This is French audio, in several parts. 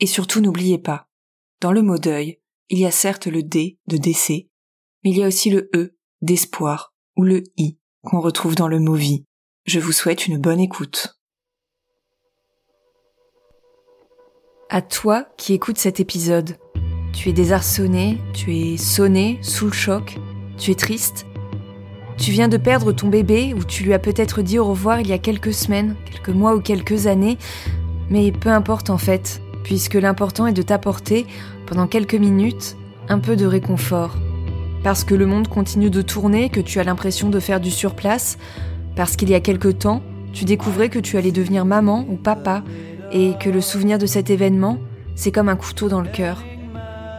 Et surtout n'oubliez pas, dans le mot deuil, il y a certes le D de décès, mais il y a aussi le E d'espoir ou le I qu'on retrouve dans le mot vie. Je vous souhaite une bonne écoute. À toi qui écoutes cet épisode, tu es désarçonné, tu es sonné, sous le choc, tu es triste. Tu viens de perdre ton bébé ou tu lui as peut-être dit au revoir il y a quelques semaines, quelques mois ou quelques années, mais peu importe en fait, puisque l'important est de t'apporter, pendant quelques minutes, un peu de réconfort. Parce que le monde continue de tourner, que tu as l'impression de faire du surplace, parce qu'il y a quelque temps, tu découvrais que tu allais devenir maman ou papa, et que le souvenir de cet événement, c'est comme un couteau dans le cœur.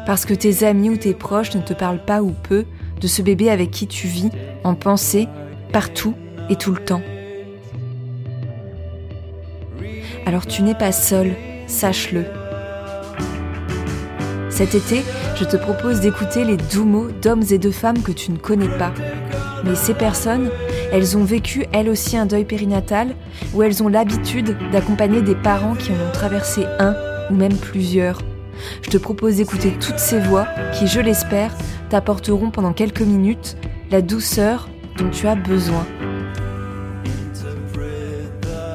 Parce que tes amis ou tes proches ne te parlent pas ou peu de ce bébé avec qui tu vis, en pensée, partout et tout le temps. Alors tu n'es pas seul, sache-le. Cet été, je te propose d'écouter les doux mots d'hommes et de femmes que tu ne connais pas. Mais ces personnes, elles ont vécu elles aussi un deuil périnatal, ou elles ont l'habitude d'accompagner des parents qui en ont traversé un ou même plusieurs. Je te propose d'écouter toutes ces voix qui, je l'espère, t'apporteront pendant quelques minutes la douceur dont tu as besoin.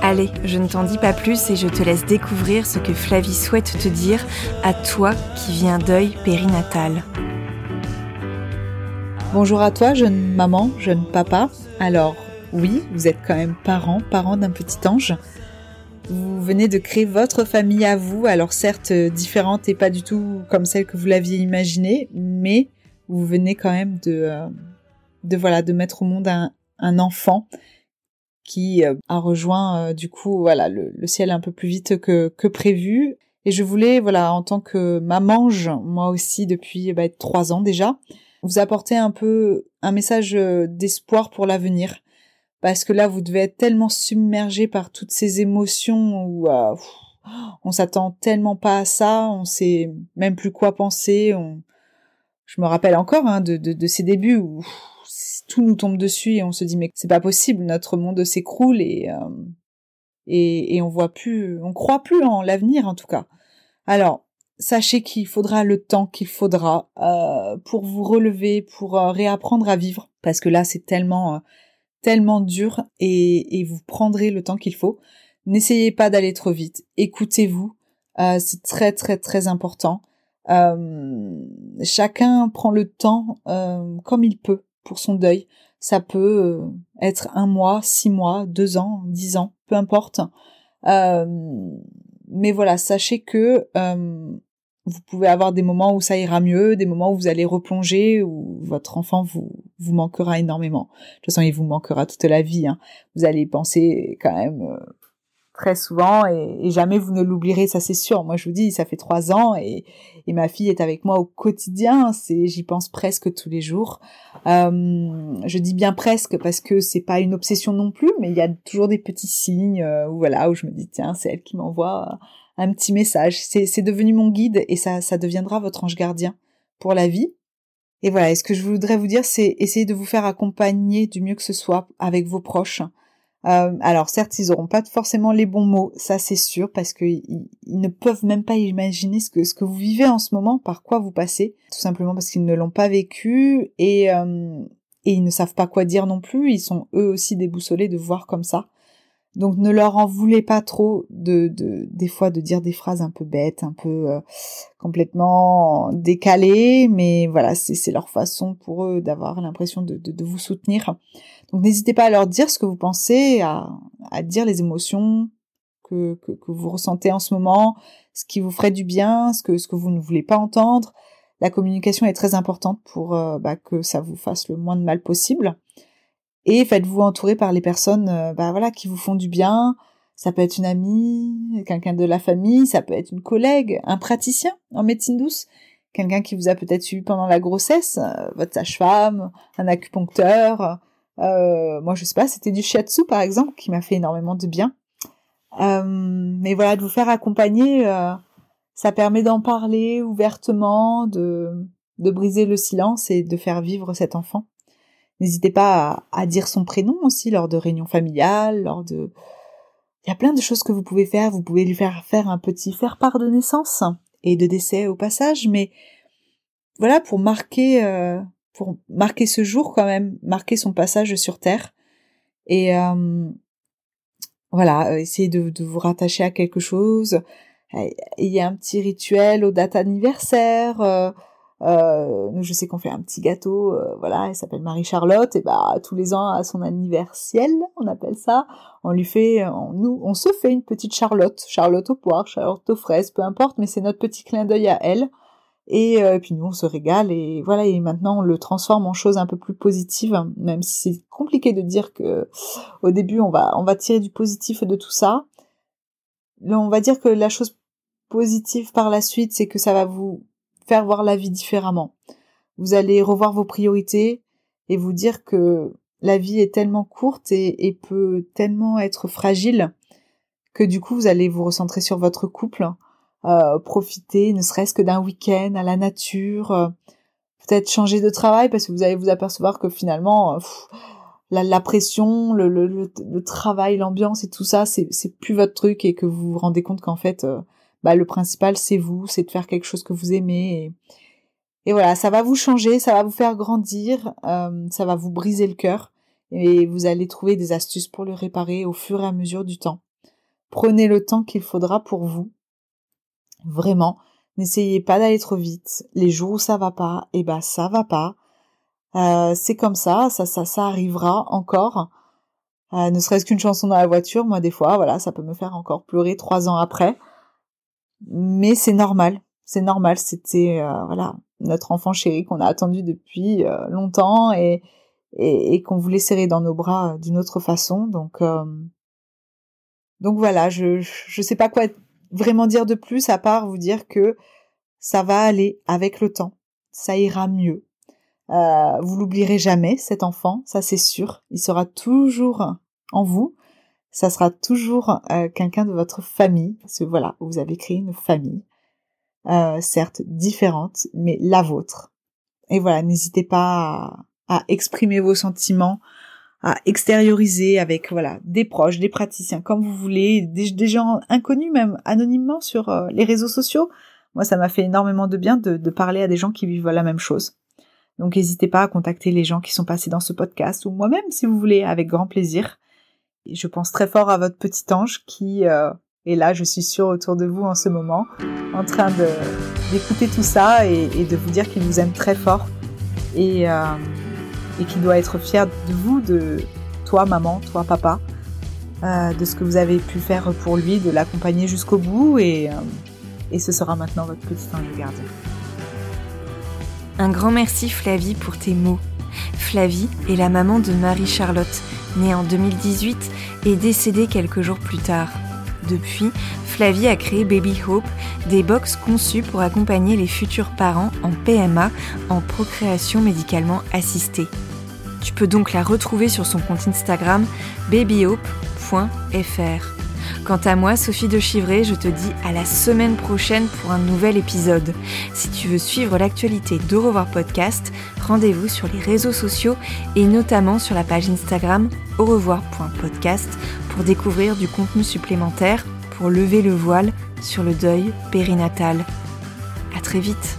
Allez, je ne t'en dis pas plus et je te laisse découvrir ce que Flavie souhaite te dire à toi qui vis un deuil périnatal. Bonjour à toi, jeune maman, jeune papa. Alors, oui, vous êtes quand même parent, parent d'un petit ange. Vous venez de créer votre famille à vous, alors certes différente et pas du tout comme celle que vous l'aviez imaginée, mais vous venez quand même de, euh, voilà, de mettre au monde un enfant qui euh, a rejoint euh, du coup voilà le, le, ciel un peu plus vite que, que prévu. Et je voulais voilà en tant que mamange, moi aussi depuis bah, trois ans déjà, vous apporter un peu un message euh, d'espoir pour l'avenir. Parce que là, vous devez être tellement submergé par toutes ces émotions où euh, on s'attend tellement pas à ça, on sait même plus quoi penser. On... Je me rappelle encore hein, de, de, de, ces débuts où tout nous tombe dessus et on se dit mais c'est pas possible, notre monde s'écroule et, euh, et et on voit plus, on croit plus en l'avenir en tout cas. Alors sachez qu'il faudra le temps qu'il faudra euh, pour vous relever, pour euh, réapprendre à vivre, parce que là c'est tellement euh, tellement dur et, et, vous prendrez le temps qu'il faut. N'essayez pas d'aller trop vite, écoutez-vous, euh, c'est très très très important. chacun prend le temps comme il peut pour son deuil. Ça peut être un mois, six mois, deux ans, dix ans, peu importe. mais voilà, sachez que vous pouvez avoir des moments où ça ira mieux, des moments où vous allez replonger, où votre enfant vous, vous manquera énormément. De toute façon, il vous manquera toute la vie. Hein. Vous allez penser quand même euh, très souvent et, jamais vous ne l'oublierez, ça c'est sûr. Moi, je vous dis, ça fait trois ans et, et ma fille est avec moi au quotidien. C'est, j'y pense presque tous les jours. Euh, je dis bien presque parce que c'est pas une obsession non plus, mais il y a toujours des petits signes euh, où voilà où je me dis tiens, c'est elle qui m'envoie un petit message. C'est devenu mon guide et ça, ça deviendra votre ange gardien pour la vie. Et voilà, et ce que je voudrais vous dire, c'est essayer de vous faire accompagner du mieux que ce soit avec vos proches. Euh, alors certes, ils auront pas forcément les bons mots, ça c'est sûr, parce qu'ils ils ne peuvent même pas imaginer ce que vous vivez en ce moment, par quoi vous passez, tout simplement parce qu'ils ne l'ont pas vécu et euh, et ils ne savent pas quoi dire non plus. Ils sont eux aussi déboussolés de voir comme ça. Donc ne leur en voulez pas trop de, de des fois de dire des phrases un peu bêtes, un peu euh, complètement décalées, mais voilà, c'est leur façon pour eux d'avoir l'impression de, vous soutenir. Donc n'hésitez pas à leur dire ce que vous pensez, à, dire les émotions que, vous ressentez en ce moment, ce qui vous ferait du bien, ce que, ce que vous ne voulez pas entendre. La communication est très importante pour euh, bah, que ça vous fasse le moins de mal possible et faites-vous entourer par les personnes euh, bah voilà qui vous font du bien. Ça peut être une amie, quelqu'un de la famille, ça peut être une collègue, un praticien en médecine douce, quelqu'un qui vous a peut-être eu pendant la grossesse, euh, votre sage-femme, un acupuncteur. Euh, moi, je sais pas, c'était du shiatsu par exemple qui m'a fait énormément de bien. Euh, mais voilà, de vous faire accompagner, ça permet d'en parler ouvertement, de de briser le silence et de faire vivre cet enfant. N'hésitez pas à, dire son prénom aussi lors de réunions familiales, lors de... Il y a plein de choses que vous pouvez faire. Vous pouvez lui faire faire un petit faire-part de naissance et de décès au passage, mais voilà, pour marquer, euh, pour marquer ce jour quand même, marquer son passage sur Terre. Et euh, voilà, euh, essayez de, vous rattacher à quelque chose. Il y a un petit rituel aux dates anniversaires. Je sais qu'on fait un petit gâteau, euh, voilà, elle s'appelle Marie-Charlotte, et bah tous les ans à son anniversaire, on appelle ça, on lui fait, on, nous, on se fait une petite Charlotte, Charlotte aux poires, Charlotte aux fraises, peu importe, mais c'est notre petit clin d'œil à elle. Et, euh, puis nous on se régale et voilà et maintenant on le transforme en chose un peu plus positive, même si c'est compliqué de dire que au début on va on va tirer du positif de tout ça. on va dire que la chose positive par la suite, c'est que ça va vous faire voir la vie différemment. Vous allez revoir vos priorités et vous dire que la vie est tellement courte et, peut tellement être fragile que du coup vous allez vous recentrer sur votre couple, euh, profiter ne serait-ce que d'un week-end à la nature, euh, peut-être changer de travail parce que vous allez vous apercevoir que finalement la, pression, le, travail, l'ambiance et tout ça, c'est, plus votre truc et que vous vous rendez compte qu'en fait euh, bah, le principal c'est vous, c'est de faire quelque chose que vous aimez. Et, voilà, ça va vous changer, ça va vous faire grandir, euh, ça va vous briser le cœur et vous allez trouver des astuces pour le réparer au fur et à mesure du temps. Prenez le temps qu'il faudra pour vous. Vraiment, n'essayez pas d'aller trop vite. Les jours où ça va pas, eh ben ça va pas. Euh, c'est comme ça, ça, ça, ça arrivera encore. Euh, ne serait-ce qu'une chanson dans la voiture, moi des fois, voilà, ça peut me faire encore pleurer trois ans après mais c'est normal, c'est normal. C'était euh, voilà notre enfant chéri qu'on a attendu depuis euh, longtemps et et, qu'on voulait serrer dans nos bras euh, d'une autre façon. Donc donc voilà, je je sais pas quoi vraiment dire de plus à part vous dire que ça va aller avec le temps, ça ira mieux. Euh, vous l'oublierez jamais, cet enfant, ça c'est sûr. Il sera toujours en vous ça sera toujours euh, quelqu'un de votre famille, parce que voilà, vous avez créé une famille, euh, certes différente, mais la vôtre. Et voilà, n'hésitez pas à, exprimer vos sentiments, à extérioriser avec voilà des proches, des praticiens, comme vous voulez, des, gens inconnus même anonymement sur euh, les réseaux sociaux. Moi, ça m'a fait énormément de bien de, de parler à des gens qui vivent la même chose. Donc n'hésitez pas à contacter les gens qui sont passés dans ce podcast ou moi-même si vous voulez, avec grand plaisir je pense très fort à votre petit ange qui euh, est là, je suis sûre, autour de vous en ce moment, en train d'écouter tout ça et, de vous dire qu'il vous aime très fort et, euh, et qu'il doit être fier de vous, de toi maman, toi papa, euh, de ce que vous avez pu faire pour lui, de l'accompagner jusqu'au bout et, et ce sera maintenant votre petit ange gardien. Un grand merci Flavie pour tes mots. Flavie est la maman de Marie-Charlotte, née en 2018 et décédée quelques jours plus tard. Depuis, Flavie a créé Baby Hope, des box conçues pour accompagner les futurs parents en PMA, en procréation médicalement assistée. Tu peux donc la retrouver sur son compte Instagram babyhope.fr. Quant à moi, Sophie de Chivray, je te dis à la semaine prochaine pour un nouvel épisode. Si tu veux suivre l'actualité d'Au revoir podcast, rendez-vous sur les réseaux sociaux et notamment sur la page Instagram au revoir.podcast pour découvrir du contenu supplémentaire pour lever le voile sur le deuil périnatal. À très vite.